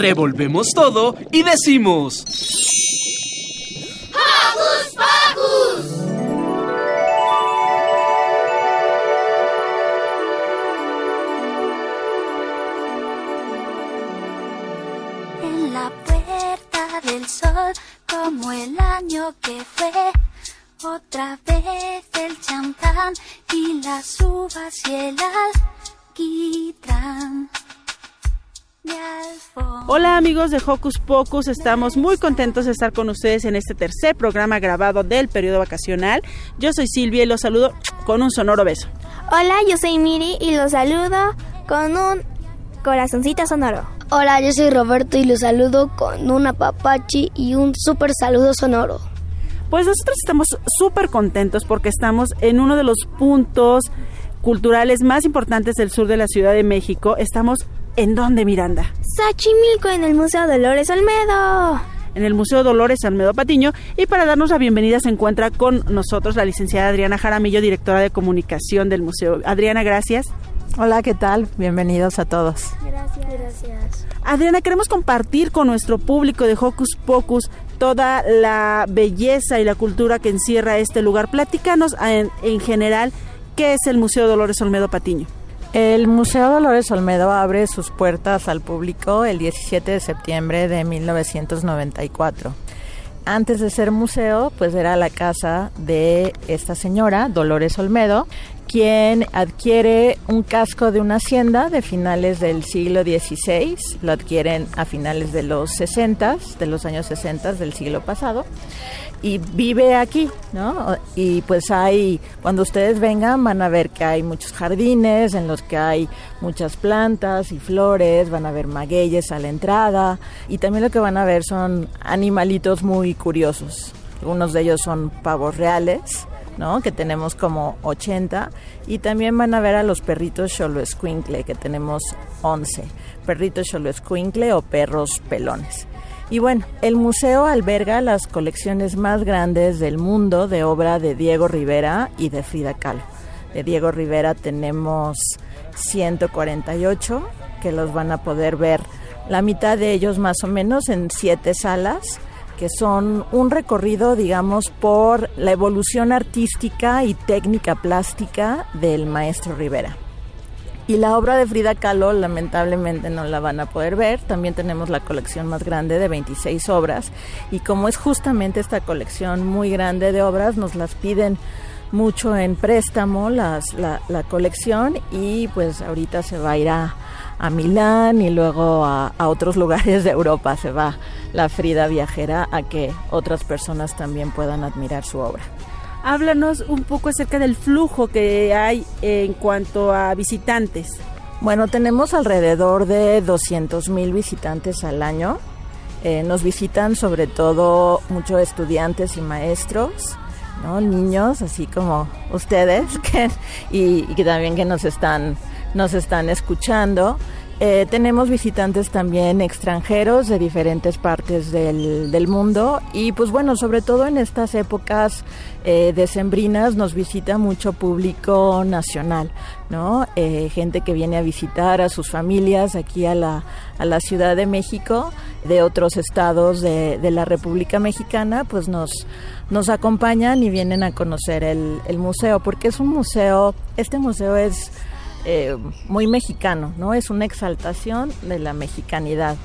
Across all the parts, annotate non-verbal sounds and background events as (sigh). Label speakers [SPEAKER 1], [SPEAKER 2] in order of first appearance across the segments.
[SPEAKER 1] Revolvemos todo y decimos...
[SPEAKER 2] ¡Hocus Pocus!
[SPEAKER 3] En la puerta del sol, como el año que fue, otra vez el champán y las uvas y el alquitrán.
[SPEAKER 4] Hola amigos de Hocus Pocus, estamos muy contentos de estar con ustedes en este tercer programa grabado del periodo vacacional. Yo soy Silvia y los saludo con un sonoro beso.
[SPEAKER 5] Hola, yo soy Miri y los saludo con un corazoncito sonoro.
[SPEAKER 6] Hola, yo soy Roberto y los saludo con un apapachi y un súper saludo sonoro.
[SPEAKER 4] Pues nosotros estamos súper contentos porque estamos en uno de los puntos culturales más importantes del sur de la Ciudad de México. Estamos ¿En dónde, Miranda?
[SPEAKER 5] Xochimilco, en el Museo Dolores Olmedo.
[SPEAKER 4] En el Museo Dolores Olmedo Patiño. Y para darnos la bienvenida se encuentra con nosotros la licenciada Adriana Jaramillo, directora de comunicación del museo. Adriana, gracias.
[SPEAKER 7] Hola, ¿qué tal? Bienvenidos a todos.
[SPEAKER 5] Gracias, gracias.
[SPEAKER 4] Adriana, queremos compartir con nuestro público de Hocus Pocus toda la belleza y la cultura que encierra este lugar. Platícanos en, en general qué es el Museo Dolores Olmedo Patiño.
[SPEAKER 7] El Museo Dolores Olmedo abre sus puertas al público el 17 de septiembre de 1994. Antes de ser museo, pues era la casa de esta señora, Dolores Olmedo, quien adquiere un casco de una hacienda de finales del siglo XVI, lo adquieren a finales de los 60, de los años 60 del siglo pasado, y vive aquí, ¿no? Y pues hay, cuando ustedes vengan van a ver que hay muchos jardines en los que hay muchas plantas y flores, van a ver magueyes a la entrada y también lo que van a ver son animalitos muy curiosos. Algunos de ellos son pavos reales, Que tenemos como 80 y también van a ver a los perritos Cholo Squinkle, que tenemos 11. Perritos Cholo Squinkle o perros pelones. Y bueno, el museo alberga las colecciones más grandes del mundo de obra de Diego Rivera y de Frida Kahlo. De Diego Rivera tenemos 148 que los van a poder ver, la mitad de ellos más o menos en siete salas que son un recorrido, digamos, por la evolución artística y técnica plástica del maestro Rivera. Y la obra de Frida Kahlo lamentablemente no la van a poder ver. También tenemos la colección más grande de 26 obras. Y como es justamente esta colección muy grande de obras, nos las piden mucho en préstamo la, la, colección y pues ahorita se va a ir a, a Milán y luego a, a, otros lugares de Europa. Se va la Frida viajera a que otras personas también puedan admirar su obra
[SPEAKER 4] háblanos un poco acerca del flujo que hay en cuanto a visitantes.
[SPEAKER 7] Bueno, tenemos alrededor de 200 mil visitantes al año. Eh, nos visitan sobre todo muchos estudiantes y maestros, ¿no? niños, así como ustedes, (laughs) que, y, y que también que nos están, nos están escuchando. Eh, tenemos visitantes también extranjeros de diferentes partes del, del, mundo y pues bueno, sobre todo en estas épocas eh, decembrinas nos visita mucho público nacional, ¿no? Eh, gente que viene a visitar a sus familias aquí a la, a la Ciudad de México, de otros estados de, de la República Mexicana, pues nos, nos acompañan y vienen a conocer el, el museo, porque es un museo, este museo es eh, muy mexicano, ¿no? Es una exaltación de la mexicanidad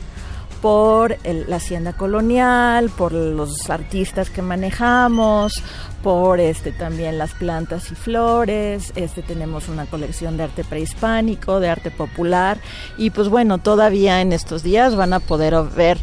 [SPEAKER 7] por el, la hacienda colonial, por los artistas que manejamos, por este también las plantas y flores, este tenemos una colección de arte prehispánico, de arte popular y pues bueno, todavía en estos días van a poder ver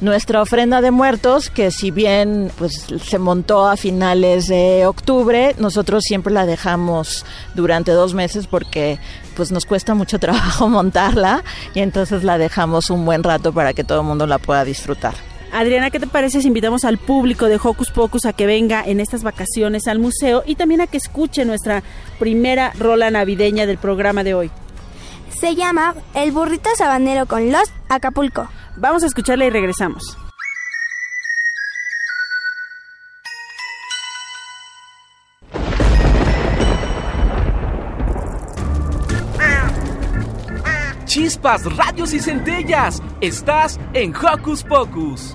[SPEAKER 7] nuestra ofrenda de muertos, que si bien pues se montó a finales de octubre, nosotros siempre la dejamos durante dos meses porque pues nos cuesta mucho (laughs) trabajo montarla y entonces la dejamos un buen rato para que todo el mundo la pueda disfrutar.
[SPEAKER 4] Adriana, ¿qué te parece si invitamos al público de Hocus Pocus a que venga en estas vacaciones al museo y también a que escuche nuestra primera rola navideña del programa de hoy?
[SPEAKER 5] Se llama El burrito sabanero con los Acapulco.
[SPEAKER 4] Vamos a escucharla y regresamos.
[SPEAKER 1] Chispas, radios y centellas. Estás en Hocus Pocus.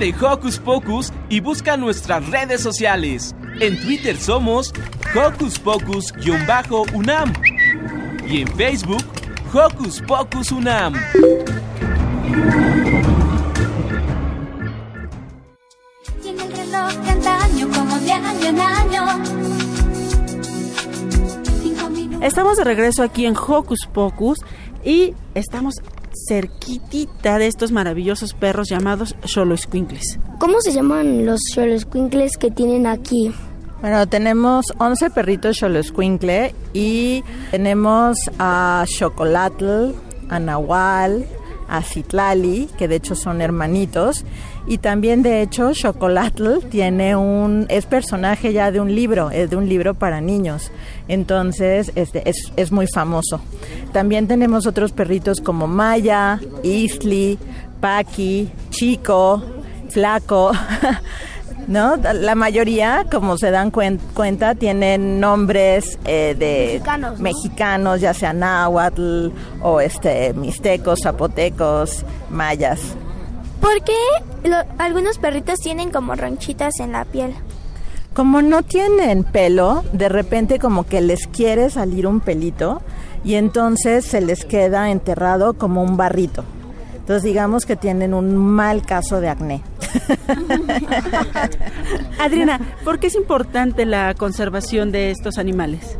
[SPEAKER 1] De Hocus Pocus y busca nuestras redes sociales. En Twitter somos Hocus Pocus-UNAM y en Facebook Hocus Pocus UNAM.
[SPEAKER 4] Estamos de regreso aquí en Hocus Pocus y estamos cerquitita de estos maravillosos perros llamados Xoloescuincles.
[SPEAKER 6] ¿Cómo se llaman los Xoloescuincles que tienen aquí?
[SPEAKER 7] Bueno, tenemos 11 perritos Xoloescuincle y tenemos a Chocolatl, a Nahual, a Citlali, que de hecho son hermanitos, y también de hecho Chocolatl tiene un es personaje ya de un libro, es de un libro para niños. Entonces, este es, es muy famoso. También tenemos otros perritos como Maya, Isli, Paki, Chico, Flaco. (laughs) ¿no? La mayoría, como se dan cuenta, tienen nombres eh, de mexicanos, ya sea náhuatl o este mixtecos, zapotecos, mayas.
[SPEAKER 5] ¿Por qué algunos perritos tienen como ronchitas en la piel?
[SPEAKER 7] Como no tienen pelo, de repente como que les quiere salir un pelito y entonces se les queda enterrado como un barrito. Entonces digamos que tienen un mal caso de acné. (laughs)
[SPEAKER 4] Adriana, ¿por qué es importante la conservación de estos animales?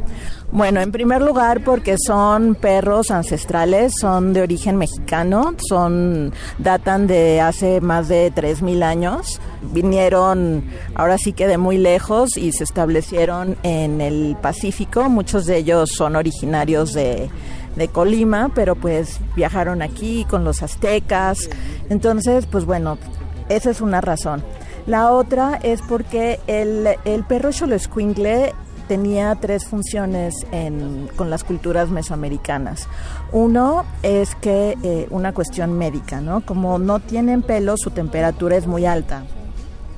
[SPEAKER 7] Bueno, en primer lugar porque son perros ancestrales, son de origen mexicano, son datan de hace más de 3000 años vinieron ahora sí que de muy lejos y se establecieron en el Pacífico. Muchos de ellos son originarios de, de Colima, pero pues viajaron aquí con los aztecas. Entonces, pues bueno, esa es una razón. La otra es porque el, el perro Xoloscuincle tenía tres funciones con las culturas mesoamericanas. Uno es que eh, una cuestión médica, ¿no? Como no tienen pelo, su temperatura es muy alta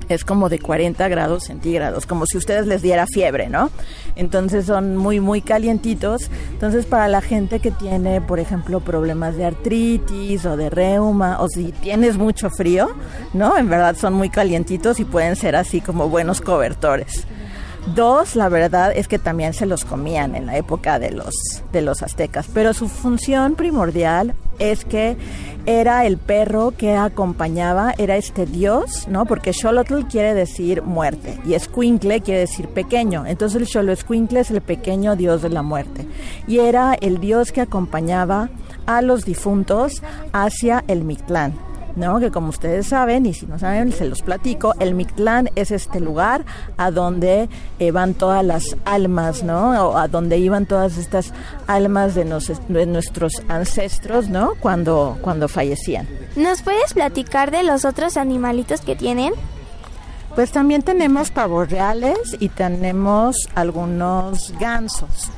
[SPEAKER 7] es como de 40 grados centígrados, como si ustedes les diera fiebre, ¿no? Entonces son muy, muy calientitos. Entonces para la gente que tiene, por ejemplo, problemas de artritis o de reuma, o si tienes mucho frío, ¿no? En verdad son muy calientitos y pueden ser así como buenos cobertores. Dos, la verdad es que también se los comían en la época de los, de los aztecas, pero su función primordial es que era el perro que acompañaba, era este dios, ¿no? Porque Xolotl quiere decir muerte y Escuincle quiere decir pequeño. Entonces el Xoloescuincle es el pequeño dios de la muerte. Y era el dios que acompañaba a los difuntos hacia el Mictlán. ¿No? Que como ustedes saben, y si no saben, se los platico, el Mictlán es este lugar a donde eh, van todas las almas, ¿no? O a donde iban todas estas almas de, de, nuestros ancestros, ¿no? Cuando, cuando fallecían.
[SPEAKER 5] ¿Nos puedes platicar de los otros animalitos que tienen?
[SPEAKER 7] Pues también tenemos pavos reales y tenemos algunos gansos.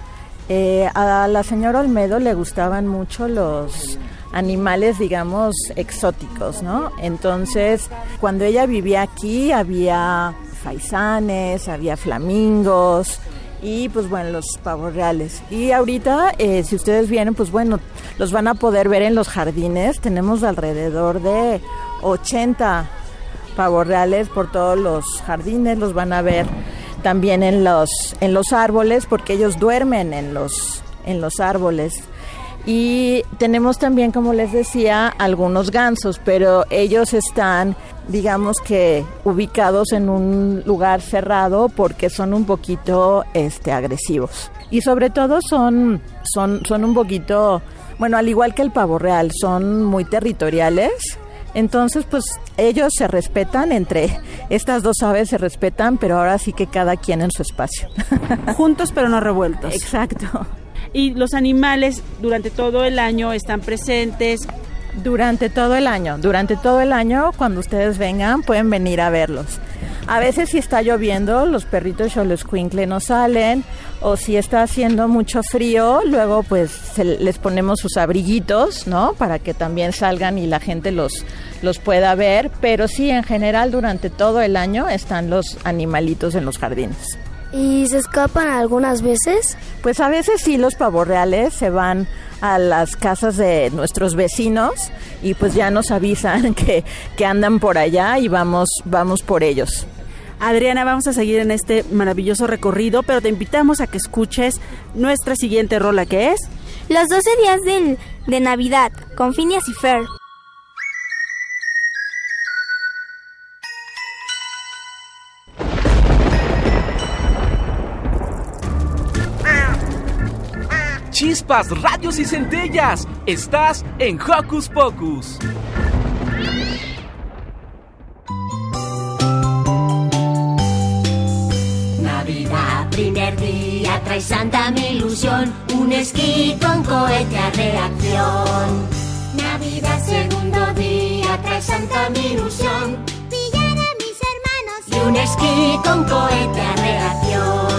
[SPEAKER 7] Eh, a la señora Olmedo le gustaban mucho los animales, digamos, exóticos, ¿no? Entonces, cuando ella vivía aquí, había faisanes, había flamingos y pues bueno, los pavos reales. Y ahorita, eh, si ustedes vienen, pues bueno, los van a poder ver en los jardines. Tenemos alrededor de 80 pavos reales por todos los jardines, los van a ver también en los, en los árboles, porque ellos duermen en los, en los árboles. Y tenemos también, como les decía, algunos gansos, pero ellos están, digamos que, ubicados en un lugar cerrado porque son un poquito este, agresivos. Y sobre todo son, son, son un poquito, bueno, al igual que el pavo real, son muy territoriales. Entonces, pues ellos se respetan entre estas dos aves, se respetan, pero ahora sí que cada quien en su espacio.
[SPEAKER 4] Juntos pero no revueltos.
[SPEAKER 7] Exacto
[SPEAKER 4] y los animales durante todo el año están presentes.
[SPEAKER 7] Durante todo el año, durante todo el año, cuando ustedes vengan, pueden venir a verlos. A veces si está lloviendo, los perritos o los no salen, o si está haciendo mucho frío, luego pues les ponemos sus abriguitos, ¿no? Para que también salgan y la gente los, los pueda ver, pero sí, en general, durante todo el año están los animalitos en los jardines.
[SPEAKER 6] ¿Y se escapan algunas veces?
[SPEAKER 7] Pues a veces sí los pavos reales se van a las casas de nuestros vecinos y pues ya nos avisan (laughs) que, que andan por allá y vamos, vamos por ellos.
[SPEAKER 4] Adriana, vamos a seguir en este maravilloso recorrido, pero te invitamos a que escuches nuestra siguiente rola que es
[SPEAKER 5] Los 12 días de, de Navidad con Phineas y Fer.
[SPEAKER 1] Chispas, radios y centellas. Estás en Hocus Pocus.
[SPEAKER 2] Navidad, primer día, trae santa mi ilusión. Un esquí con cohete a reacción. Navidad, segundo día, trae santa mi ilusión.
[SPEAKER 8] Pillar a mis hermanos.
[SPEAKER 2] Y un esquí con cohete a reacción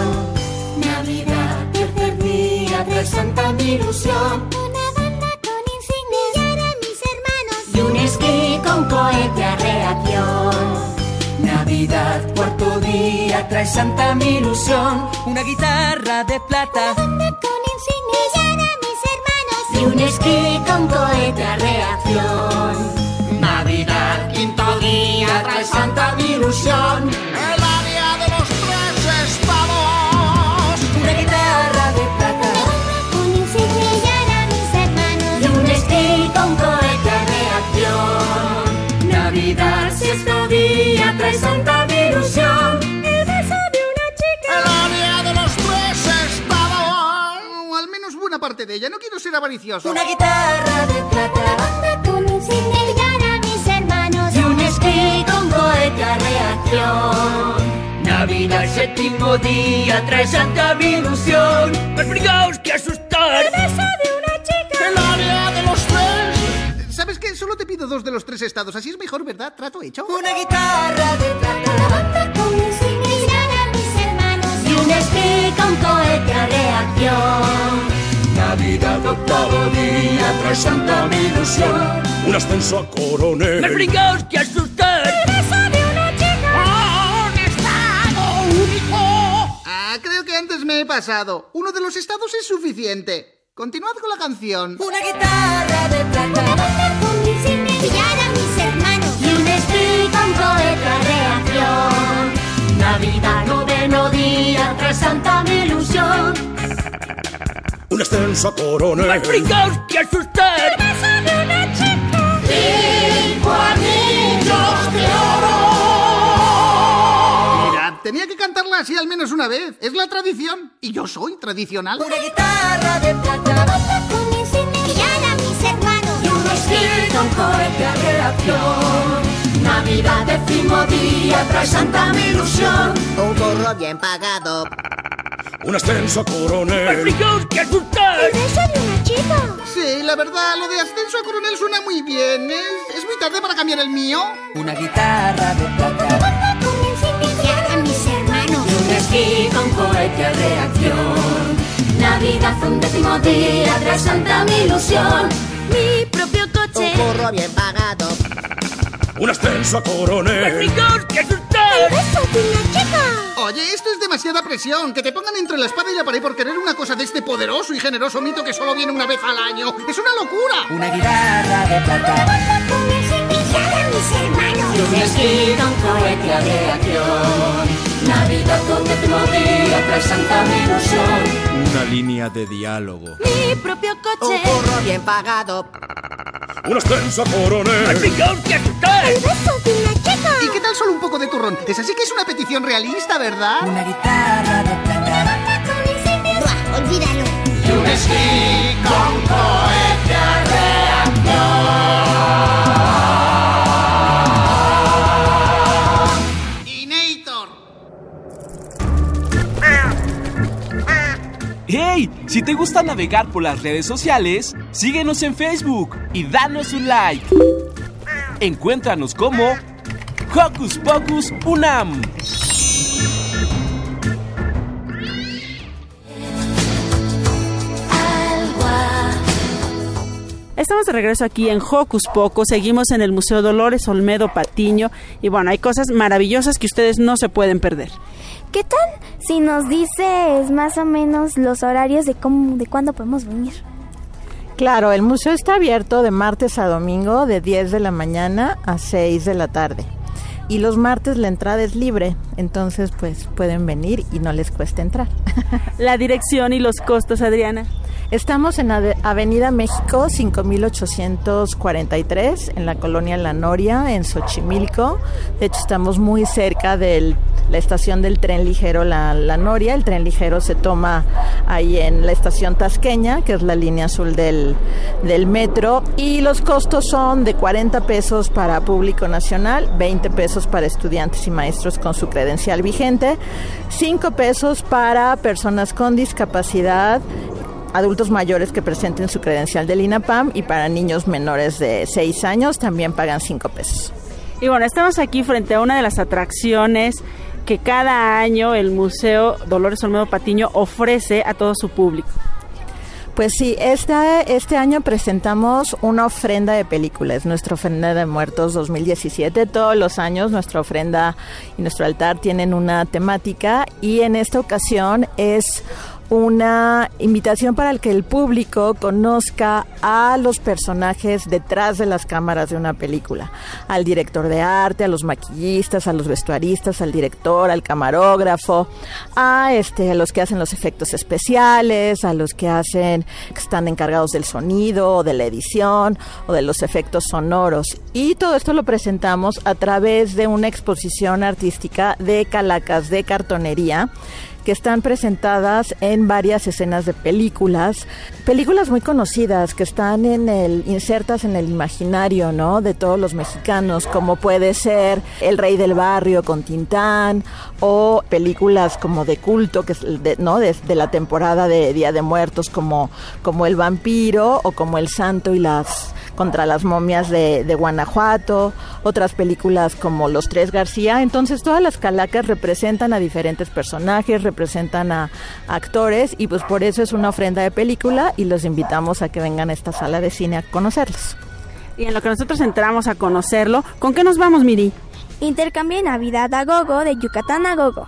[SPEAKER 2] santa mi ilusión.
[SPEAKER 8] Una banda con insignias. A mis hermanos.
[SPEAKER 2] Y un esquí con cohete a reacción.
[SPEAKER 9] Navidad, cuarto día, trae santa mi ilusión. Una guitarra de plata.
[SPEAKER 8] Una banda con insignias. A mis hermanos.
[SPEAKER 2] Y un esquí con cohete a reacción.
[SPEAKER 9] Navidad, quinto día, trae santa mi ilusión.
[SPEAKER 2] Sexto día trae santa mi ilusión.
[SPEAKER 8] El beso de una chica.
[SPEAKER 9] El área de los tres estados. O al menos buena parte de ella. No quiero ser avaricioso.
[SPEAKER 2] Una guitarra de plata.
[SPEAKER 8] Banda con. Pillar a mis hermanos.
[SPEAKER 2] Y un esquí con cohete reacción.
[SPEAKER 9] Navidad, séptimo día, trae santa mi ilusión. ¡Más brigaos tres
[SPEAKER 10] estados. Así es mejor, ¿verdad? ¿Trato hecho?
[SPEAKER 9] Una guitarra de plata.
[SPEAKER 8] La banda con insignias y a mis hermanos.
[SPEAKER 2] Y un esquí con cohete a reacción.
[SPEAKER 9] Navidad, octavo día, trae santa mi ilusión.
[SPEAKER 11] Un ascenso a coronel.
[SPEAKER 9] ¡Más brigaos que asustar!
[SPEAKER 8] ¡El beso de una chica!
[SPEAKER 9] ¡Un estado único!
[SPEAKER 10] Ah, creo que antes me he pasado. Uno de los estados es suficiente. Continuad con la canción.
[SPEAKER 9] Una guitarra de
[SPEAKER 8] La
[SPEAKER 9] plata.
[SPEAKER 2] Navidad, noveno día, trae santa mi ilusión. (laughs)
[SPEAKER 11] Un ascenso a coronel.
[SPEAKER 9] ¡Más brigaos que asustar!
[SPEAKER 8] ¡El beso de una chica!
[SPEAKER 9] ¡Cinco anillos de oro!
[SPEAKER 10] Mirad, tenía que cantarla así al menos una vez. Es la tradición. Y yo soy tradicional.
[SPEAKER 9] Una guitarra de
[SPEAKER 8] La
[SPEAKER 9] plata.
[SPEAKER 8] con insignias y a mis hermanos.
[SPEAKER 2] Y un esquí con cohete a reacción. Navidad, décimo día, trae santa mi ilusión.
[SPEAKER 12] Un curro bien pagado.
[SPEAKER 11] Un ascenso a
[SPEAKER 9] ¡Más
[SPEAKER 11] coronel.
[SPEAKER 9] brigaos que asustar!
[SPEAKER 8] ¡El beso de una chica!
[SPEAKER 10] Sí, la verdad, lo de ascenso a coronel suena muy bien. ¿Es, es muy tarde para cambiar el mío?
[SPEAKER 9] Una guitarra de plata.
[SPEAKER 8] Y a mis hermanos.
[SPEAKER 2] Y un esquí con cohete a reacción. Navidad, un décimo día, trae santa mi ilusión. Mi propio
[SPEAKER 12] Un
[SPEAKER 2] coche.
[SPEAKER 12] curro bien pagado.
[SPEAKER 11] Un ascenso a
[SPEAKER 9] ¡Más
[SPEAKER 11] coronel.
[SPEAKER 9] brigaos que
[SPEAKER 8] ¡El
[SPEAKER 9] asustar!
[SPEAKER 8] beso de una chica!
[SPEAKER 10] Oye, esto es demasiada presión. Que te pongan entre la espada y la pared por querer una cosa de este poderoso y generoso mito que solo viene una vez al año. ¡Es una locura!
[SPEAKER 9] Una guitarra de
[SPEAKER 8] La
[SPEAKER 9] plata.
[SPEAKER 8] y a mis hermanos.
[SPEAKER 2] Y un esquí con cohete a reacción. Navidad, un décimo día, trae santa mi ilusión.
[SPEAKER 13] Una línea de diálogo.
[SPEAKER 2] Mi propio
[SPEAKER 12] Un
[SPEAKER 2] coche.
[SPEAKER 12] curro bien pagado.
[SPEAKER 11] Un ascenso a
[SPEAKER 9] ¡Más
[SPEAKER 11] coronel.
[SPEAKER 9] brigaos que asustar!
[SPEAKER 8] ¡El beso de una chica!
[SPEAKER 10] ¿Y qué tal solo un poco de turrón? Es así que es una petición realista, ¿verdad?
[SPEAKER 9] Una guitarra de
[SPEAKER 8] La
[SPEAKER 9] plata.
[SPEAKER 8] banda con insignias. ¡Buah! Olvídalo.
[SPEAKER 9] Y un esquí con
[SPEAKER 1] ¡Hey! Si te gusta navegar por las redes sociales, síguenos en Facebook y danos un like. Encuéntranos como Hocus Pocus Unam.
[SPEAKER 4] Estamos de regreso aquí en Hocus Pocus, seguimos en el Museo Dolores Olmedo Patiño y bueno, hay cosas maravillosas que ustedes no se pueden perder.
[SPEAKER 5] ¿Qué tal si nos dices más o menos los horarios de cómo, de cuándo podemos venir?
[SPEAKER 7] Claro, el museo está abierto de martes a domingo de 10 de la mañana a 6 de la tarde. Y los martes la entrada es libre, entonces pues pueden venir y no les cuesta entrar. (laughs)
[SPEAKER 4] La dirección y los costos, Adriana.
[SPEAKER 7] Estamos en Avenida México 5843 en la colonia La Noria en Xochimilco. De hecho estamos muy cerca de la estación del tren ligero La, La Noria. El tren ligero se toma ahí en la estación Tasqueña, que es la línea azul del, del metro. Y los costos son de 40 pesos para público nacional, 20 pesos para estudiantes y maestros con su credencial vigente, 5 pesos para personas con discapacidad adultos mayores que presenten su credencial del INAPAM y para niños menores de 6 años también pagan 5 pesos.
[SPEAKER 4] Y bueno, estamos aquí frente a una de las atracciones que cada año el Museo Dolores Olmedo Patiño ofrece a todo su público.
[SPEAKER 7] Pues sí, este, este año presentamos una ofrenda de películas, nuestra ofrenda de muertos 2017. Todos los años nuestra ofrenda y nuestro altar tienen una temática y en esta ocasión es una invitación para que el público conozca a los personajes detrás de las cámaras de una película, al director de arte, a los maquillistas, a los vestuaristas, al director, al camarógrafo, a este a los que hacen los efectos especiales, a los que hacen que están encargados del sonido o de la edición o de los efectos sonoros. Y todo esto lo presentamos a través de una exposición artística de calacas de cartonería que están presentadas en varias escenas de películas, películas muy conocidas que están en el insertas en el imaginario, ¿no? de todos los mexicanos, como puede ser El Rey del Barrio con Tintán o películas como de culto que de, no de, la temporada de Día de Muertos como como El vampiro o como El Santo y las contra las momias de, de, Guanajuato, otras películas como Los Tres García. Entonces todas las calacas representan a diferentes personajes, representan a, actores y pues por eso es una ofrenda de película y los invitamos a que vengan a esta sala de cine a conocerlos.
[SPEAKER 4] Y en lo que nosotros entramos a conocerlo, ¿con qué nos vamos, Miri?
[SPEAKER 5] Intercambio Navidad a Gogo de Yucatán a Gogo.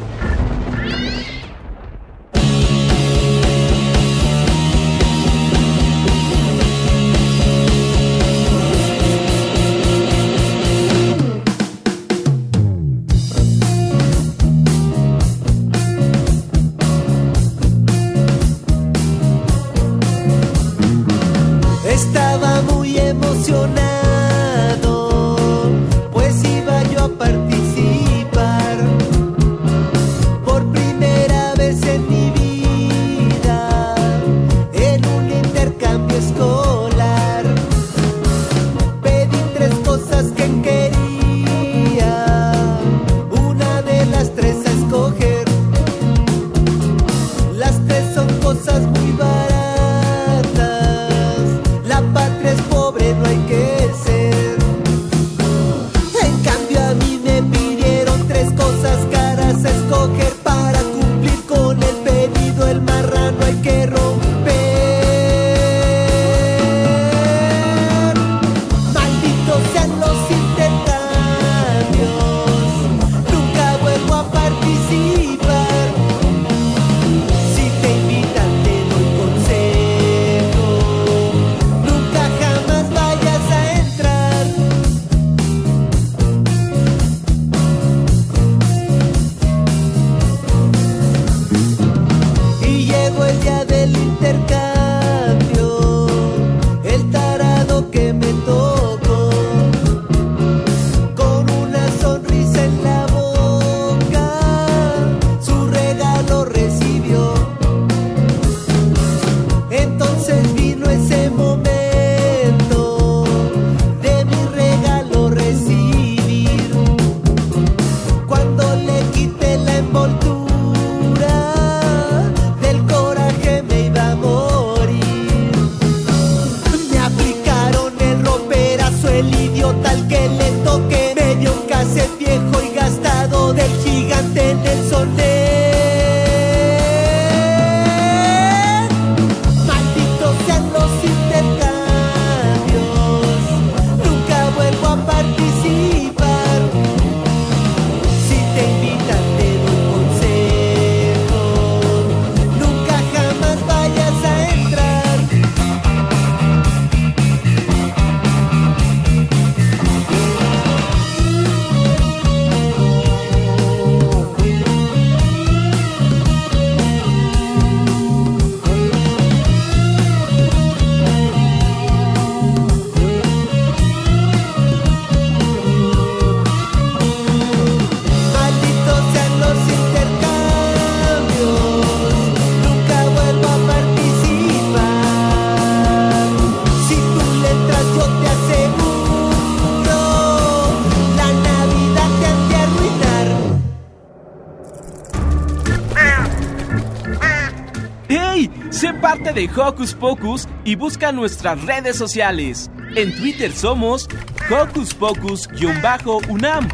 [SPEAKER 1] De Hocus Pocus y busca nuestras redes sociales. En Twitter somos Hocus Pocus-UNAM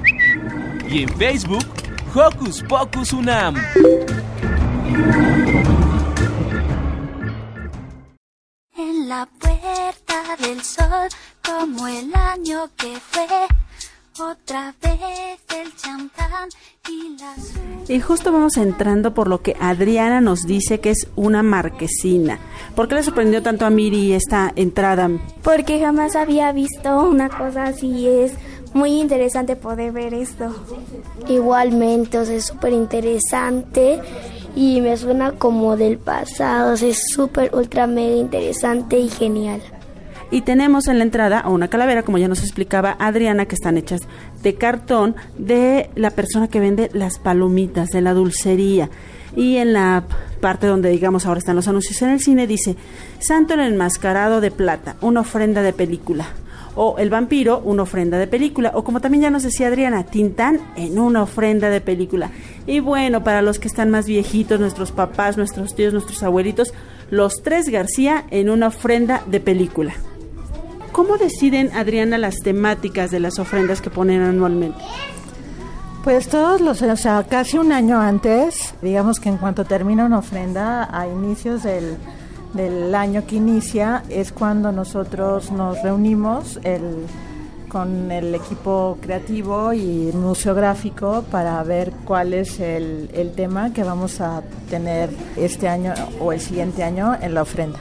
[SPEAKER 1] y en Facebook Hocus Pocus UNAM.
[SPEAKER 3] En la puerta del sol, como el año que fue, otra vez el champán y las
[SPEAKER 4] Y justo vamos entrando por lo que Adriana nos dice que es una marquesina. ¿Por qué le sorprendió tanto a Miri esta entrada?
[SPEAKER 5] Porque jamás había visto una cosa así. Es muy interesante poder ver esto.
[SPEAKER 6] Igualmente, o sea, es súper interesante y me suena como del pasado, o sea, es súper, ultra, mega interesante y genial.
[SPEAKER 4] Y tenemos en la entrada a una calavera, como ya nos explicaba Adriana, que están hechas de cartón de la persona que vende las palomitas, de la dulcería. Y en la parte donde, digamos, ahora están los anuncios en el cine, dice, Santo el enmascarado de plata, una ofrenda de película. O El vampiro, una ofrenda de película. O como también ya nos decía Adriana, Tintán en una ofrenda de película. Y bueno, para los que están más viejitos, nuestros papás, nuestros tíos, nuestros abuelitos, los tres García en una ofrenda de película. ¿Cómo deciden, Adriana, las temáticas de las ofrendas que ponen anualmente?
[SPEAKER 7] Pues todos los, o sea, casi un año antes, digamos que en cuanto termina una ofrenda, a inicios del, del año que inicia, es cuando nosotros nos reunimos el, con el equipo creativo y museográfico para ver cuál es el, el tema que vamos a tener este año o el siguiente año en la ofrenda.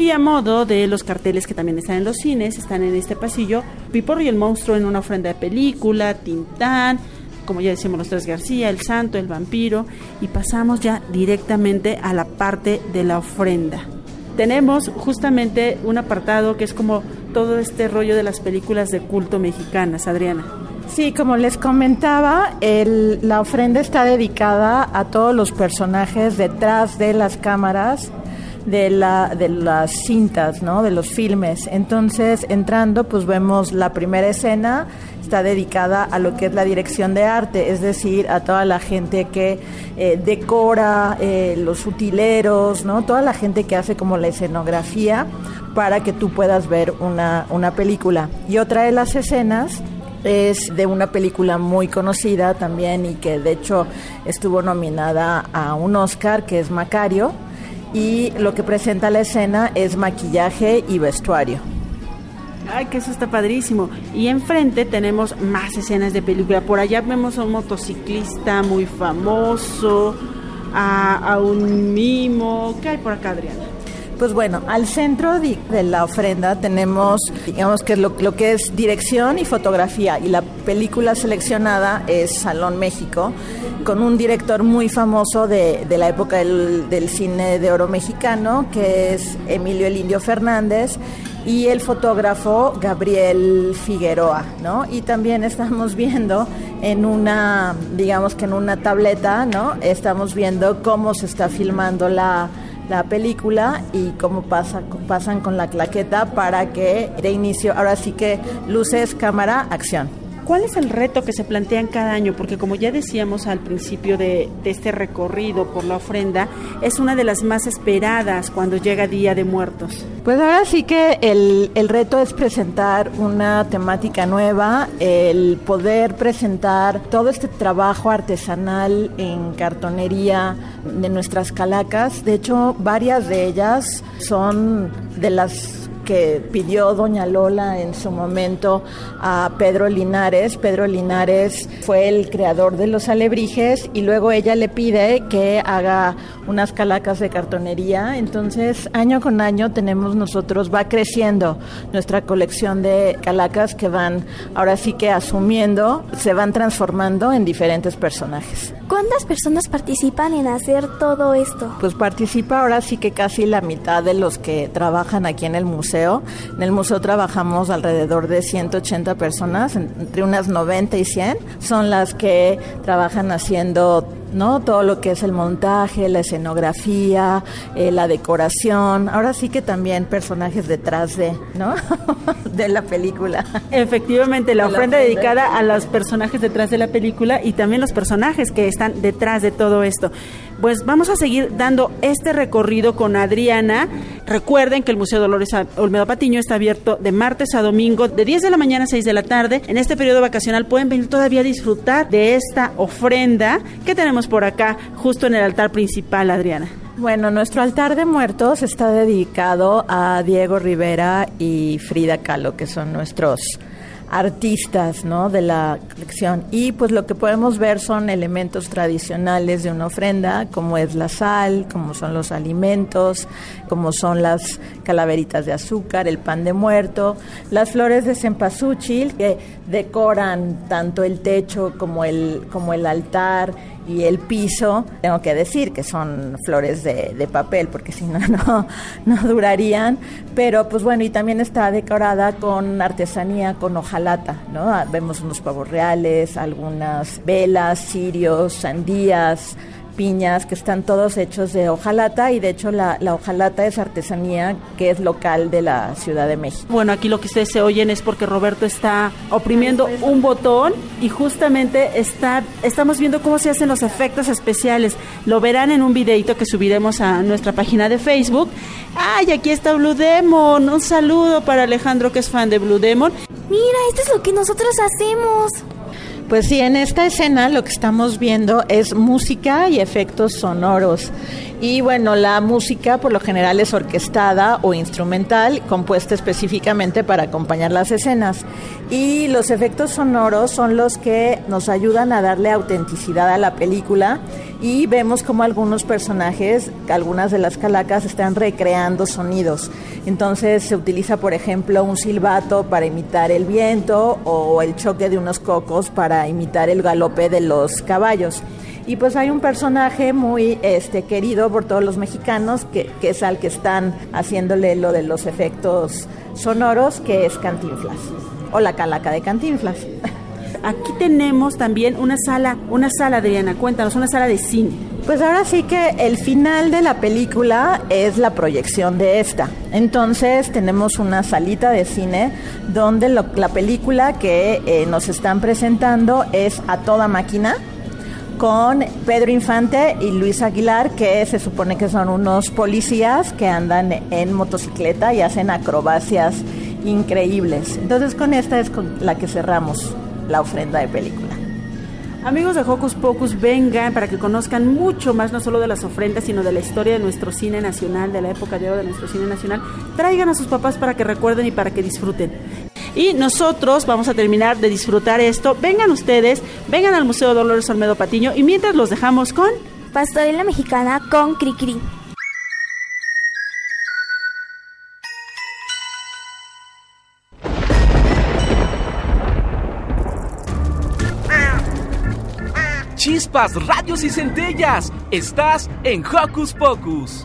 [SPEAKER 4] Y a modo de los carteles que también están en los cines, están en este pasillo, Piporro y el monstruo en una ofrenda de película, Tintán, como ya decíamos los tres García, el santo, el vampiro, y pasamos ya directamente a la parte de la ofrenda. Tenemos justamente un apartado que es como todo este rollo de las películas de culto mexicanas, Adriana.
[SPEAKER 7] Sí, como les comentaba, el, la ofrenda está dedicada a todos los personajes detrás de las cámaras de, la, de las cintas, ¿no? de los filmes. Entonces, entrando, pues vemos la primera escena, está dedicada a lo que es la dirección de arte, es decir, a toda la gente que eh, decora, eh, los utileros, ¿no? toda la gente que hace como la escenografía para que tú puedas ver una, una película. Y otra de las escenas es de una película muy conocida también y que de hecho estuvo nominada a un Oscar, que es Macario y lo que presenta la escena es maquillaje y vestuario.
[SPEAKER 4] Ay, que eso está padrísimo. Y enfrente tenemos más escenas de película. Por allá vemos a un motociclista muy famoso, a, un mimo. ¿Qué hay por acá, Adriana?
[SPEAKER 7] Pues bueno, al centro de, la ofrenda tenemos, digamos que lo, lo, que es dirección y fotografía. Y la película seleccionada es Salón México, con un director muy famoso de, la época del, del, cine de oro mexicano, que es Emilio El Indio Fernández, y el fotógrafo Gabriel Figueroa, ¿no? Y también estamos viendo en una, digamos que en una tableta, ¿no? Estamos viendo cómo se está filmando la la película y cómo pasa, pasan con la claqueta para que de inicio, ahora sí que luces, cámara, acción.
[SPEAKER 4] ¿Cuál es el reto que se plantean cada año? Porque como ya decíamos al principio de, este recorrido por la ofrenda, es una de las más esperadas cuando llega Día de Muertos.
[SPEAKER 7] Pues ahora sí que el, el reto es presentar una temática nueva, el poder presentar todo este trabajo artesanal en cartonería de nuestras calacas. De hecho, varias de ellas son de las que pidió doña Lola en su momento a Pedro Linares. Pedro Linares fue el creador de los alebrijes y luego ella le pide que haga unas calacas de cartonería. Entonces, año con año tenemos nosotros, va creciendo nuestra colección de calacas que van ahora sí que asumiendo, se van transformando en diferentes personajes.
[SPEAKER 5] ¿Cuántas personas participan en hacer todo esto?
[SPEAKER 7] Pues participa ahora sí que casi la mitad de los que trabajan aquí en el museo. En el museo trabajamos alrededor de 180 personas, entre unas 90 y 100. Son las que trabajan haciendo ¿no? Todo lo que es el montaje, la escenografía, eh, la decoración. Ahora sí que también personajes detrás de, ¿no? (laughs) de la película.
[SPEAKER 4] Efectivamente, la ofrenda la dedicada a los personajes detrás de la película y también los personajes que están detrás de todo esto. Pues vamos a seguir dando este recorrido con Adriana. Recuerden que el Museo Dolores Olmedo Patiño está abierto de martes a domingo, de 10 de la mañana a 6 de la tarde. En este periodo vacacional pueden venir todavía a disfrutar de esta ofrenda que tenemos por acá, justo en el altar principal, Adriana?
[SPEAKER 7] Bueno, nuestro altar de muertos está dedicado a Diego Rivera y Frida Kahlo, que son nuestros artistas ¿no? de la colección. Y pues lo que podemos ver son elementos tradicionales de una ofrenda, como es la sal, como son los alimentos, como son las calaveritas de azúcar, el pan de muerto, las flores de cempasúchil que decoran tanto el techo como el, como el altar y el piso, tengo que decir que son flores de, papel, porque si (laughs) no, no, durarían. Pero pues bueno, y también está decorada con artesanía, con hojalata. Ah, Vemos unos pavos reales, algunas velas, cirios, sandías, piñas, que están todos hechos de hojalata y de hecho la, la hojalata es artesanía que es local de la Ciudad de México.
[SPEAKER 4] Bueno, aquí lo que ustedes se oyen es porque Roberto está oprimiendo un botón y justamente está, estamos viendo cómo se hacen los efectos especiales. Lo verán en un videito que subiremos a nuestra página de Facebook. ¡Ay, aquí está Blue Demon! Un saludo para Alejandro que es fan de Blue Demon.
[SPEAKER 5] Mira, esto es lo que nosotros hacemos.
[SPEAKER 7] Pues sí, en esta escena lo que estamos viendo es música y efectos sonoros. Y bueno, la música por lo general es orquestada o instrumental, compuesta específicamente para acompañar las escenas. Y los efectos sonoros son los que nos ayudan a darle autenticidad a la película y vemos como algunos personajes, algunas de las calacas están recreando sonidos. Entonces se utiliza, por ejemplo, un silbato para imitar el viento o el choque de unos cocos para imitar el galope de los caballos. Y pues hay un personaje muy este, querido por todos los mexicanos, que, que es al que están haciéndole lo de los efectos sonoros, que es Cantinflas, o la calaca de Cantinflas. (laughs)
[SPEAKER 4] Aquí tenemos también una sala, una sala, Adriana, cuéntanos, una sala de cine.
[SPEAKER 7] Pues ahora sí que el final de la película es la proyección de esta. Entonces tenemos una salita de cine donde lo- la película que eh, nos están presentando es a toda máquina con Pedro Infante y Luis Aguilar, que se supone que son unos policías que andan en motocicleta y hacen acrobacias increíbles. Entonces con esta es con la que cerramos la ofrenda de película.
[SPEAKER 4] Amigos de Hocus Pocus, vengan para que conozcan mucho más, no solo de las ofrendas, sino de la historia de nuestro cine nacional, de la época de nuestro cine nacional. Traigan a sus papás para que recuerden y para que disfruten. Y nosotros vamos a terminar de disfrutar esto. Vengan ustedes, vengan al Museo Dolores Olmedo Patiño y mientras los dejamos con...
[SPEAKER 5] Pastorela mexicana con Cricri.
[SPEAKER 1] Chispas, radios y centellas. Estás en Hocus Pocus.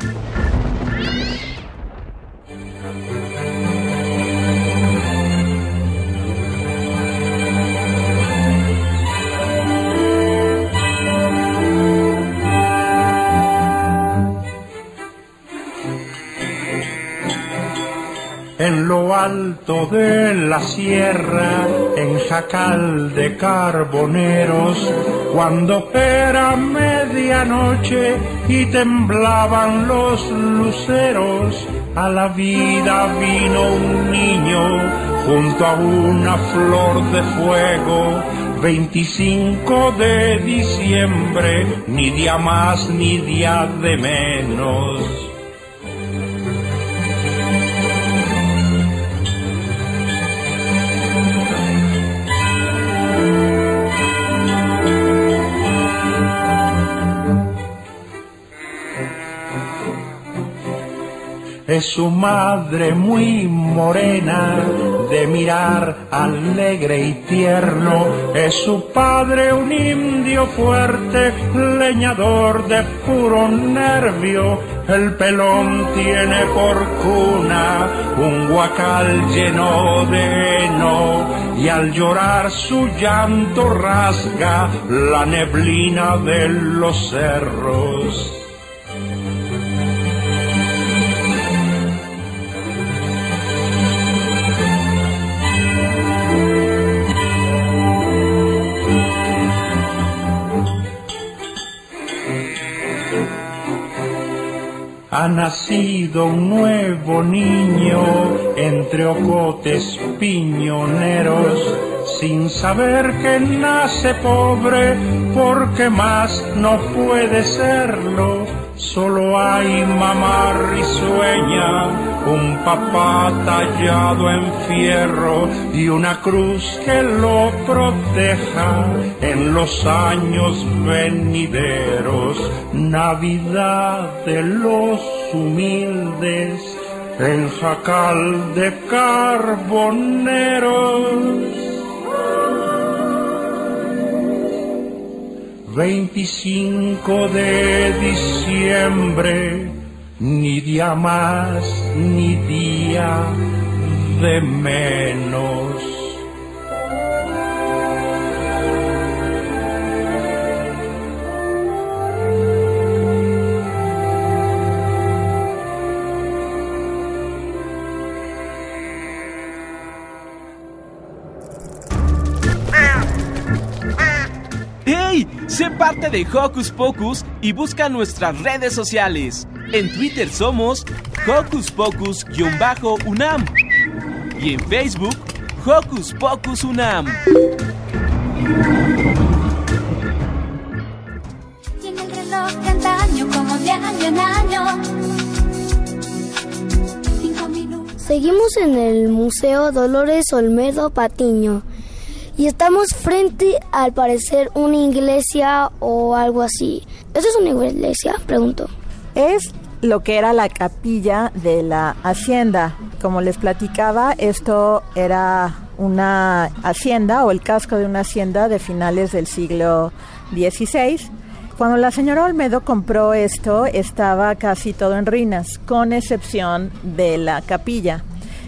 [SPEAKER 14] En lo alto de la sierra, en jacal de carboneros, cuando era medianoche y temblaban los luceros, a la vida vino un niño junto a una flor de fuego. 25 de diciembre, ni día más ni día de menos. Es su madre muy morena, de mirar alegre y tierno. Es su padre un indio fuerte, leñador de puro nervio. El pelón tiene por cuna un guacal lleno de heno. Y al llorar su llanto rasga la neblina de los cerros. Ha nacido un nuevo niño entre ocotes piñoneros, sin saber que nace pobre, porque más no puede serlo. Solo hay mamá risueña un papá tallado en fierro y una cruz que lo proteja en los años venideros. Navidad de los humildes en jacal de carboneros. 25 de diciembre, ni día más ni día de menos.
[SPEAKER 1] Parte de Hocus Pocus y busca nuestras redes sociales. En Twitter somos Hocus Pocus-UNAM y en Facebook Hocus Pocus UNAM.
[SPEAKER 3] Tiene el reloj de antaño como de año en año. Cinco minutos.
[SPEAKER 6] Seguimos en el Museo Dolores Olmedo Patiño y estamos frente al parecer una iglesia o algo así. ¿Eso es una iglesia? Pregunto.
[SPEAKER 7] Es lo que era la capilla de la hacienda. Como les platicaba, esto era una hacienda o el casco de una hacienda de finales del siglo XVI. Cuando la señora Olmedo compró esto, estaba casi todo en ruinas, con excepción de la capilla.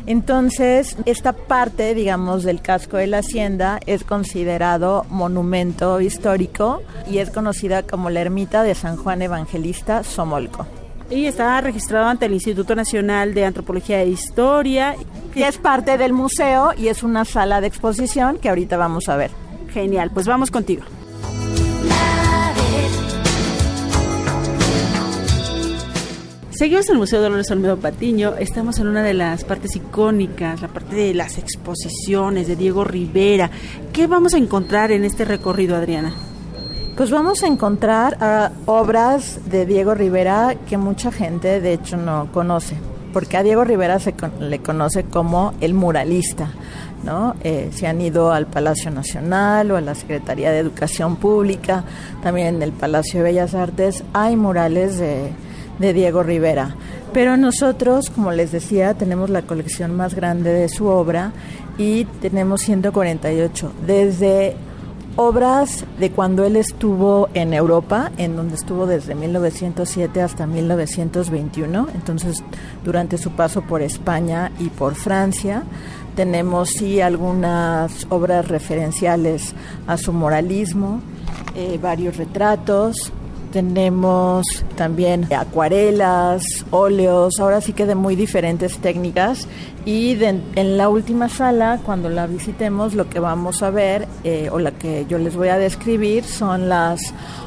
[SPEAKER 7] Entonces, esta parte, digamos, del casco de la hacienda es considerado monumento histórico y es conocida como la ermita de San Juan Evangelista Somolco.
[SPEAKER 4] Y está registrado ante el Instituto Nacional de Antropología e Historia.
[SPEAKER 7] Y es parte del museo y es una sala de exposición que ahorita vamos a ver.
[SPEAKER 4] Genial, pues vamos contigo. Seguimos en el Museo Dolores Olmedo Patiño. Estamos en una de las partes icónicas, la parte de las exposiciones de Diego Rivera. ¿Qué vamos a encontrar en este recorrido, Adriana?
[SPEAKER 7] Pues vamos a encontrar uh, obras de Diego Rivera que mucha gente de hecho no conoce, porque a Diego Rivera se con le conoce como el muralista. ¿no? Eh, se han ido al Palacio Nacional o a la Secretaría de Educación Pública, también en el Palacio de Bellas Artes hay murales de, de Diego Rivera. Pero nosotros, como les decía, tenemos la colección más grande de su obra y tenemos 148. Desde obras de cuando él estuvo en Europa, en donde estuvo desde 1907 hasta 1921, entonces durante su paso por España y por Francia, tenemos sí algunas obras referenciales a su moralismo, eh, varios retratos, tenemos también acuarelas, óleos, ahora sí que de muy diferentes técnicas. Y en la última sala, cuando la visitemos, lo que vamos a ver, eh, o la que yo les voy a describir, son las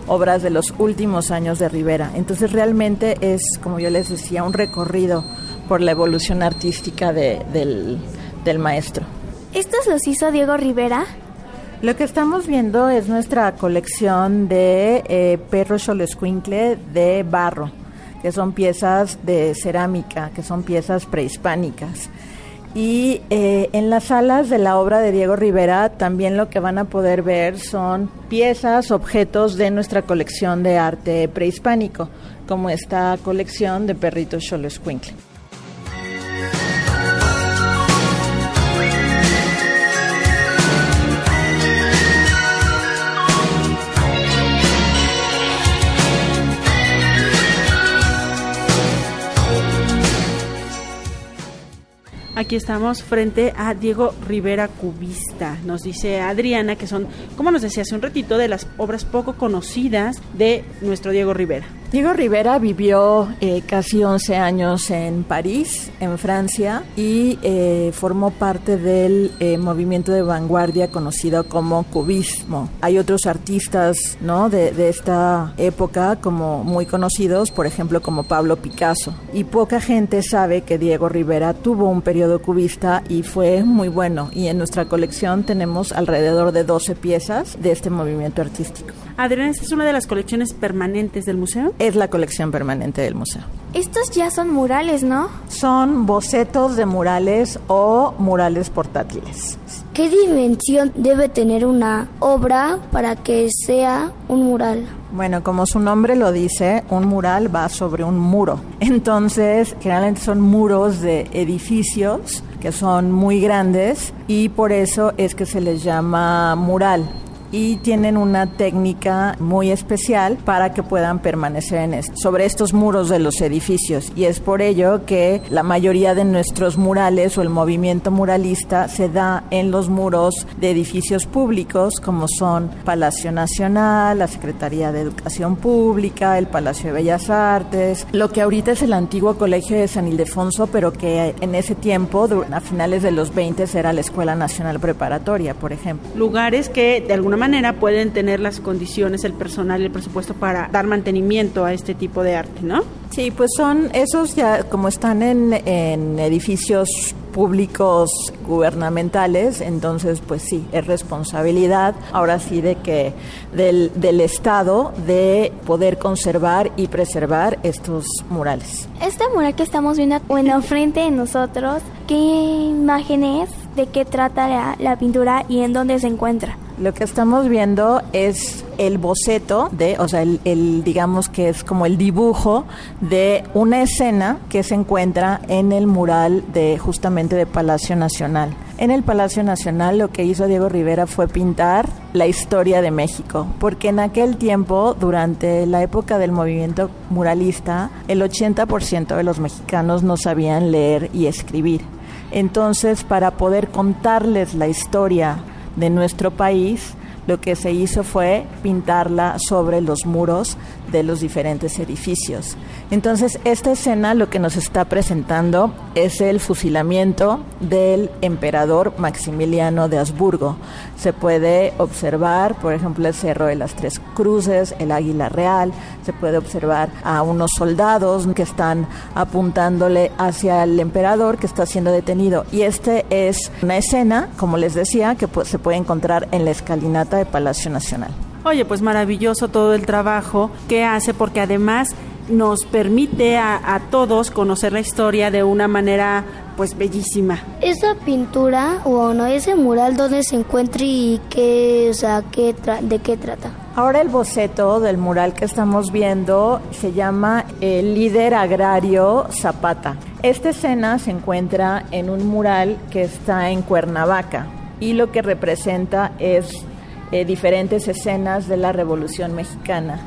[SPEAKER 7] obras de los últimos años de Rivera. Entonces realmente es, como yo les decía, un recorrido por la evolución artística de, del, del maestro.
[SPEAKER 5] ¿Estos los hizo Diego Rivera?
[SPEAKER 7] Lo que estamos viendo es nuestra colección de eh, perro cholescuincle de barro, que son piezas de cerámica, que son piezas prehispánicas. Y eh, en las salas de la obra de Diego Rivera también lo que van a poder ver son piezas, objetos de nuestra colección de arte prehispánico, como esta colección de perritos cholescuincle.
[SPEAKER 4] Aquí estamos frente a Diego Rivera Cubista. Nos dice Adriana que son, como nos decía hace un ratito, de las obras poco conocidas de nuestro Diego Rivera.
[SPEAKER 7] Diego Rivera vivió eh, casi 11 años en París, en Francia, y eh, formó parte del eh, movimiento de vanguardia conocido como cubismo. Hay otros artistas ¿no? de, esta época como muy conocidos, por ejemplo como Pablo Picasso. Y poca gente sabe que Diego Rivera tuvo un periodo cubista y fue muy bueno. Y en nuestra colección tenemos alrededor de 12 piezas de este movimiento artístico.
[SPEAKER 4] Adrián, ¿esta es una de las colecciones permanentes del museo?
[SPEAKER 7] Es la colección permanente del museo.
[SPEAKER 5] Estos ya son murales, ¿no?
[SPEAKER 7] Son bocetos de murales o murales portátiles.
[SPEAKER 6] ¿Qué dimensión debe tener una obra para que sea un mural?
[SPEAKER 7] Bueno, como su nombre lo dice, un mural va sobre un muro. Entonces, generalmente son muros de edificios que son muy grandes y por eso es que se les llama mural y tienen una técnica muy especial para que puedan permanecer en sobre estos muros de los edificios y es por ello que la mayoría de nuestros murales o el movimiento muralista se da en los muros de edificios públicos como son Palacio Nacional, la Secretaría de Educación Pública, el Palacio de Bellas Artes, lo que ahorita es el antiguo Colegio de San Ildefonso, pero que en ese tiempo, a finales de los 20, era la Escuela Nacional Preparatoria, por ejemplo.
[SPEAKER 4] Lugares que de alguna manera pueden tener las condiciones, el personal y el presupuesto para dar mantenimiento a este tipo de arte, ¿no?
[SPEAKER 7] Sí, pues son esos ya como están en, en edificios públicos gubernamentales, entonces pues sí, es responsabilidad ahora sí de que del, del Estado de poder conservar y preservar estos murales.
[SPEAKER 5] Este mural que estamos viendo bueno frente de nosotros, ¿qué imagen es? ¿De qué trata la, la pintura y en dónde se encuentra?
[SPEAKER 7] Lo que estamos viendo es el boceto de, o sea, el, digamos que es como el dibujo de una escena que se encuentra en el mural de justamente de Palacio Nacional. En el Palacio Nacional lo que hizo Diego Rivera fue pintar la historia de México, porque en aquel tiempo, durante la época del movimiento muralista, el 80% de los mexicanos no sabían leer y escribir. Entonces, para poder contarles la historia de nuestro país, lo que se hizo fue pintarla sobre los muros de los diferentes edificios. Entonces, esta escena lo que nos está presentando es el fusilamiento del emperador Maximiliano de Habsburgo. Se puede observar, por ejemplo, el Cerro de las Tres Cruces, el Águila Real, se puede observar a unos soldados que están apuntándole hacia el emperador que está siendo detenido. Y este es una escena, como les decía, que se puede encontrar en la escalinata de Palacio Nacional.
[SPEAKER 4] Oye, pues maravilloso todo el trabajo que hace porque además nos permite a, todos conocer la historia de una manera pues bellísima.
[SPEAKER 6] Esa pintura o no ese mural dónde se encuentra y qué, o sea, qué de qué trata.
[SPEAKER 7] Ahora el boceto del mural que estamos viendo se llama El líder agrario Zapata. Esta escena se encuentra en un mural que está en Cuernavaca y lo que representa es eh, diferentes escenas de la Revolución Mexicana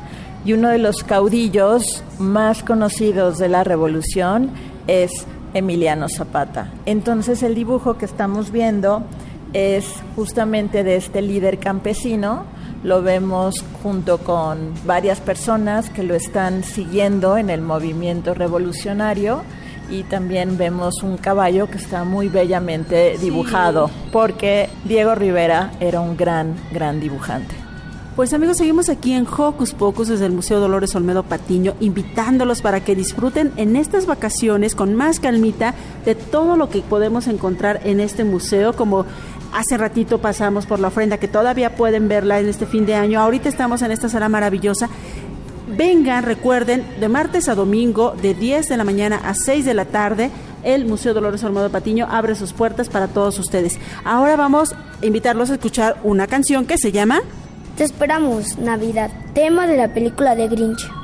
[SPEAKER 7] y uno de los caudillos más conocidos de la revolución es Emiliano Zapata. Entonces el dibujo que estamos viendo es justamente de este líder campesino, lo vemos junto con varias personas que lo están siguiendo en el movimiento revolucionario y también vemos un caballo que está muy bellamente dibujado porque Diego Rivera era un gran, gran dibujante.
[SPEAKER 4] Pues amigos, seguimos aquí en Hocus Pocus desde el Museo Dolores Olmedo Patiño, invitándolos para que disfruten en estas vacaciones con más calmita de todo lo que podemos encontrar en este museo, como hace ratito pasamos por la ofrenda, que todavía pueden verla en este fin de año. Ahorita estamos en esta sala maravillosa. Vengan, recuerden, de martes a domingo, de 10 de la mañana a 6 de la tarde, el Museo Dolores Olmedo Patiño abre sus puertas para todos ustedes. Ahora vamos a invitarlos a escuchar una canción que se llama...
[SPEAKER 6] Te esperamos, Navidad, tema de la película de Grinch.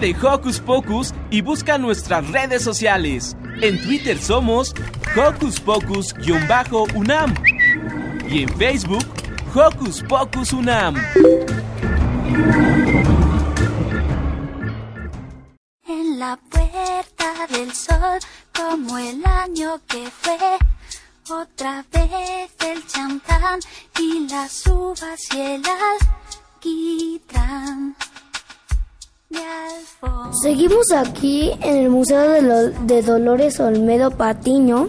[SPEAKER 1] De Hocus Pocus y busca nuestras redes sociales. En Twitter somos Hocus Pocus-UNAM y en Facebook Hocus Pocus UNAM.
[SPEAKER 3] En la puerta del sol, como el año que fue, otra vez el champán y las uvas y el alquitrán.
[SPEAKER 6] Seguimos aquí en el Museo de, Lo- de Dolores Olmedo Patiño.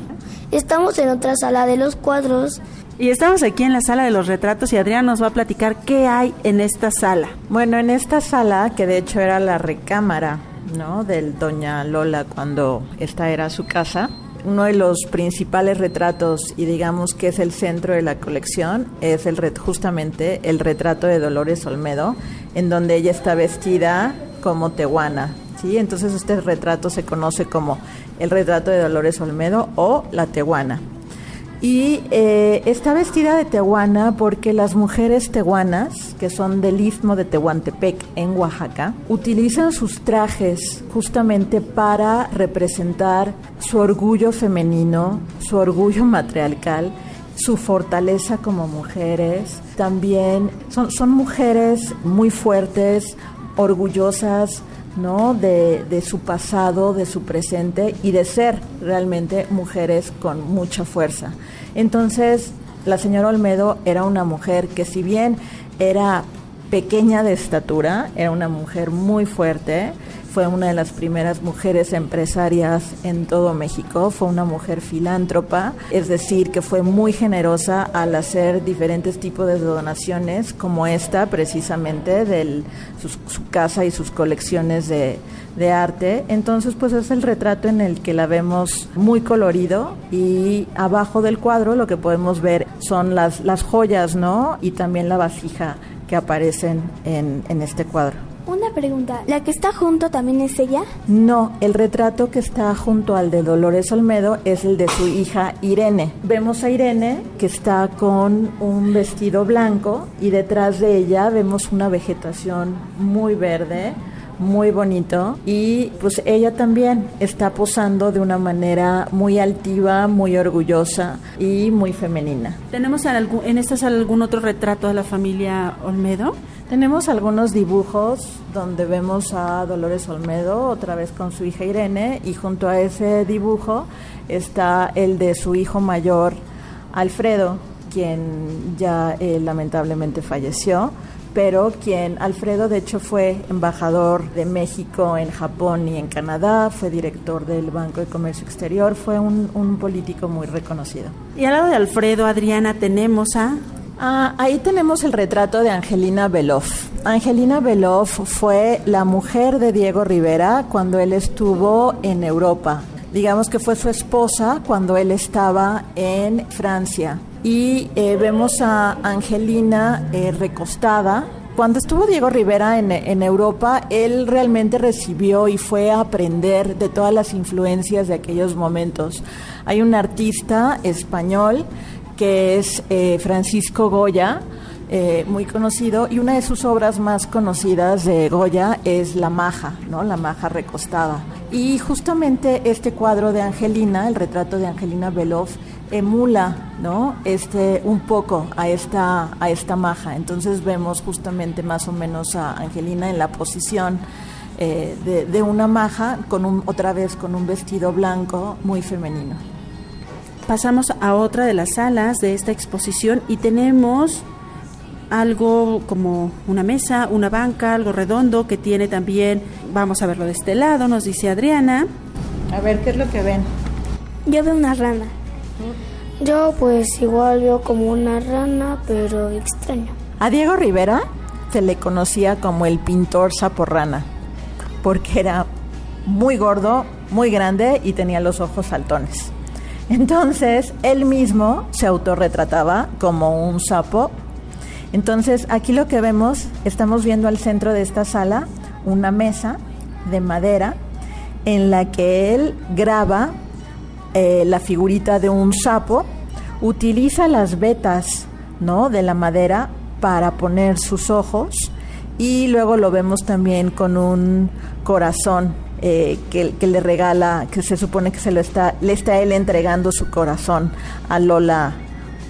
[SPEAKER 6] Estamos en otra sala de los cuadros.
[SPEAKER 4] Y estamos aquí en la sala de los retratos y Adrián nos va a platicar qué hay en esta sala.
[SPEAKER 7] Bueno, en esta sala, que de hecho era la recámara, ¿no? Del Doña Lola cuando esta era su casa, uno de los principales retratos y digamos que es el centro de la colección es el ret- justamente el retrato de Dolores Olmedo, en donde ella está vestida como tehuana, ¿sí? Entonces este retrato se conoce como el retrato de Dolores Olmedo o la tehuana. Y eh, está vestida de tehuana porque las mujeres tehuanas, que son del istmo de Tehuantepec en Oaxaca, utilizan sus trajes justamente para representar su orgullo femenino, su orgullo matriarcal, su fortaleza como mujeres. También son, son mujeres muy fuertes, orgullosas, ¿no? De, de su pasado, de su presente y de ser realmente mujeres con mucha fuerza. Entonces, la señora Olmedo era una mujer que si bien era pequeña de estatura, era una mujer muy fuerte, fue una de las primeras mujeres empresarias en todo México, fue una mujer filántropa, es decir, que fue muy generosa al hacer diferentes tipos de donaciones, como esta precisamente de su, casa y sus colecciones de, arte. Entonces, pues es el retrato en el que la vemos muy colorido y abajo del cuadro lo que podemos ver son las, las joyas, ¿no? Y también la vasija que aparecen en, en este cuadro.
[SPEAKER 5] Una pregunta, ¿la que está junto también es ella?
[SPEAKER 7] No, el retrato que está junto al de Dolores Olmedo es el de su hija Irene. Vemos a Irene que está con un vestido blanco y detrás de ella vemos una vegetación muy verde, muy bonito y pues ella también está posando de una manera muy altiva, muy orgullosa y muy femenina.
[SPEAKER 4] ¿Tenemos en, algún, en esta sala algún otro retrato de la familia Olmedo?
[SPEAKER 7] Tenemos algunos dibujos donde vemos a Dolores Olmedo otra vez con su hija Irene y junto a ese dibujo está el de su hijo mayor Alfredo, quien ya eh, lamentablemente falleció, pero quien Alfredo de hecho fue embajador de México en Japón y en Canadá, fue director del Banco de Comercio Exterior, fue un, un político muy reconocido.
[SPEAKER 4] Y al lado de Alfredo, Adriana, tenemos a...
[SPEAKER 7] Ah, ahí tenemos el retrato de Angelina Beloff. Angelina Beloff fue la mujer de Diego Rivera cuando él estuvo en Europa. Digamos que fue su esposa cuando él estaba en Francia. Y eh, vemos a Angelina eh, recostada. Cuando estuvo Diego Rivera en, en Europa, él realmente recibió y fue a aprender de todas las influencias de aquellos momentos. Hay un artista español que es eh, Francisco Goya, eh, muy conocido, y una de sus obras más conocidas de Goya es La Maja, ¿no? La Maja recostada. Y justamente este cuadro de Angelina, el retrato de Angelina Beloff, emula, ¿no? Este un poco a esta a esta maja. Entonces vemos justamente más o menos a Angelina en la posición eh, de, de, una maja con un, otra vez con un vestido blanco muy femenino.
[SPEAKER 4] Pasamos a otra de las salas de esta exposición y tenemos algo como una mesa, una banca, algo redondo que tiene también, vamos a verlo de este lado, nos dice Adriana.
[SPEAKER 7] A ver, ¿qué es lo que ven?
[SPEAKER 5] Yo veo una rana.
[SPEAKER 6] Yo pues igual veo como una rana, pero extraño.
[SPEAKER 7] A Diego Rivera se le conocía como el pintor saporrana, porque era muy gordo, muy grande y tenía los ojos saltones. Entonces, él mismo se autorretrataba como un sapo. Entonces, aquí lo que vemos, estamos viendo al centro de esta sala una mesa de madera en la que él graba eh, la figurita de un sapo, utiliza las vetas ¿no? de la madera para poner sus ojos y luego lo vemos también con un corazón eh, que, que, le regala, que se supone que se lo está, le está él entregando su corazón a Lola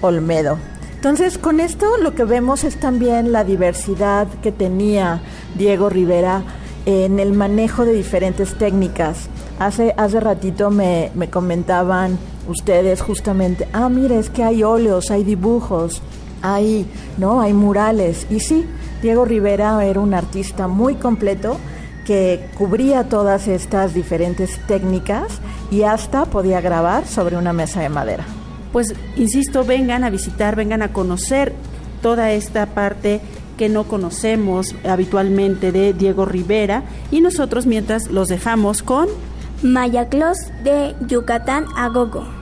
[SPEAKER 7] Olmedo. Entonces, con esto lo que vemos es también la diversidad que tenía Diego Rivera en el manejo de diferentes técnicas. Hace, hace ratito me, me comentaban ustedes justamente, ah, mire, es que hay óleos, hay dibujos, hay, ¿no? hay murales. Y sí, Diego Rivera era un artista muy completo que cubría todas estas diferentes técnicas y hasta podía grabar sobre una mesa de madera.
[SPEAKER 4] Pues insisto, vengan a visitar, vengan a conocer toda esta parte que no conocemos habitualmente de Diego Rivera y nosotros mientras los dejamos con
[SPEAKER 5] Maya Claus de Yucatán a Gogo.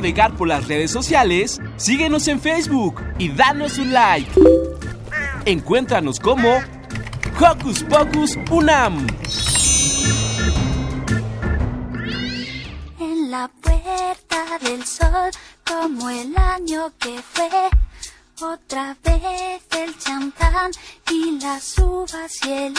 [SPEAKER 1] Navegar por las redes sociales, síguenos en Facebook y danos un like. Encuéntranos como Hocus Pocus Unam.
[SPEAKER 3] En la puerta del sol, como el año que fue, otra vez el champán y las uvas y el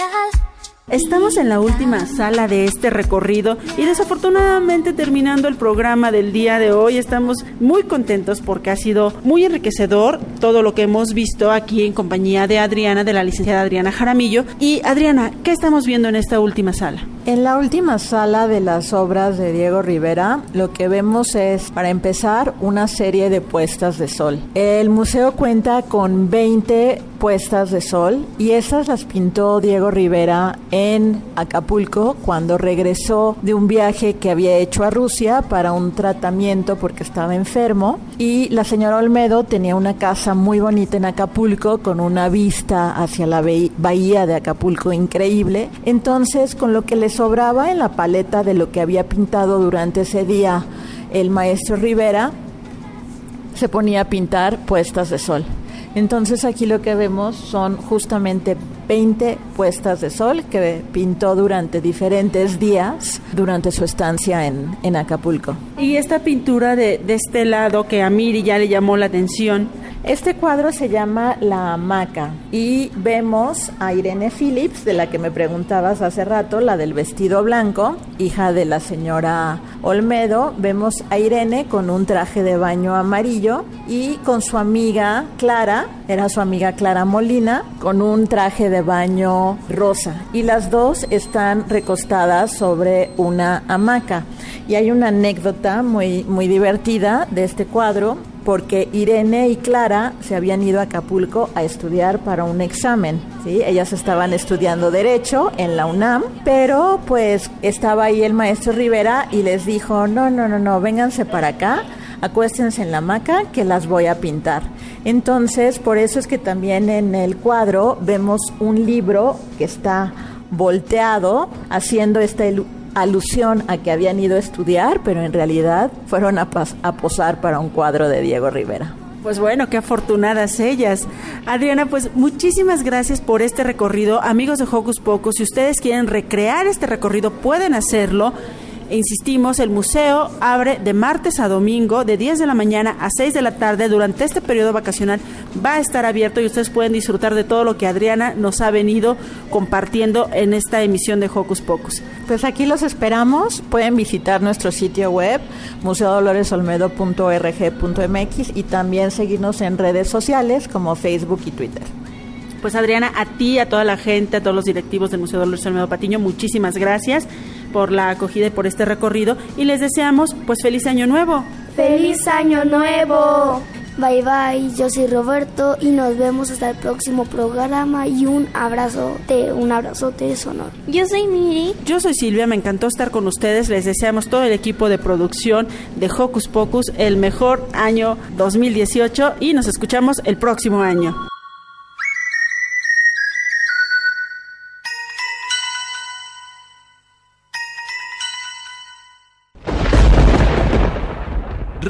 [SPEAKER 4] Estamos en la última sala de este recorrido y desafortunadamente terminando el programa del día de hoy estamos muy contentos porque ha sido muy enriquecedor todo lo que hemos visto aquí en compañía de Adriana, de la licenciada Adriana Jaramillo. Y Adriana, ¿qué estamos viendo en esta última sala?
[SPEAKER 7] En la última sala de las obras de Diego Rivera, lo que vemos es, para empezar, una serie de puestas de sol. El museo cuenta con 20 puestas de sol y esas las pintó Diego Rivera en Acapulco cuando regresó de un viaje que había hecho a Rusia para un tratamiento porque estaba enfermo y la señora Olmedo tenía una casa muy bonita en Acapulco con una vista hacia la bahí- bahía de Acapulco increíble. Entonces, con lo que le sobraba en la paleta de lo que había pintado durante ese día el maestro Rivera, se ponía a pintar puestas de sol. Entonces aquí lo que vemos son justamente 20 puestas de sol que pintó durante diferentes días durante su estancia en, en Acapulco.
[SPEAKER 4] Y esta pintura de, de este lado que a Miri ya le llamó la atención.
[SPEAKER 7] Este cuadro se llama La hamaca y vemos a Irene Phillips, de la que me preguntabas hace rato, la del vestido blanco, hija de la señora Olmedo. Vemos a Irene con un traje de baño amarillo y con su amiga Clara, era su amiga Clara Molina, con un traje de baño rosa. Y las dos están recostadas sobre una hamaca. Y hay una anécdota muy, muy divertida de este cuadro porque Irene y Clara se habían ido a Acapulco a estudiar para un examen. ¿sí? Ellas estaban estudiando Derecho en la UNAM, pero pues estaba ahí el maestro Rivera y les dijo, no, no, no, no, vénganse para acá, acuéstense en la hamaca que las voy a pintar. Entonces, por eso es que también en el cuadro vemos un libro que está volteado haciendo esta alusión a que habían ido a estudiar, pero en realidad fueron a posar para un cuadro de Diego Rivera.
[SPEAKER 4] Pues bueno, qué afortunadas ellas. Adriana, pues muchísimas gracias por este recorrido. Amigos de Hocus Pocus, si ustedes quieren recrear este recorrido, pueden hacerlo. E insistimos, el museo abre de martes a domingo, de 10 de la mañana a 6 de la tarde. Durante este periodo vacacional va a estar abierto y ustedes pueden disfrutar de todo lo que Adriana nos ha venido compartiendo en esta emisión de Hocus Pocus.
[SPEAKER 7] Pues aquí los esperamos. Pueden visitar nuestro sitio web museodoloresolmedo.org.mx y también seguirnos en redes sociales como Facebook y Twitter.
[SPEAKER 4] Pues Adriana, a ti, a toda la gente, a todos los directivos del Museo Dolores Olmedo Patiño, muchísimas gracias por la acogida y por este recorrido y les deseamos pues feliz año nuevo.
[SPEAKER 6] ¡Feliz Año Nuevo! Bye bye, yo soy Roberto y nos vemos hasta el próximo programa y un abrazote, un abrazote sonoro.
[SPEAKER 5] Yo soy Miri.
[SPEAKER 4] Yo soy Silvia, me encantó estar con ustedes. Les deseamos todo el equipo de producción de Hocus Pocus el mejor año 2018 y nos escuchamos el próximo año.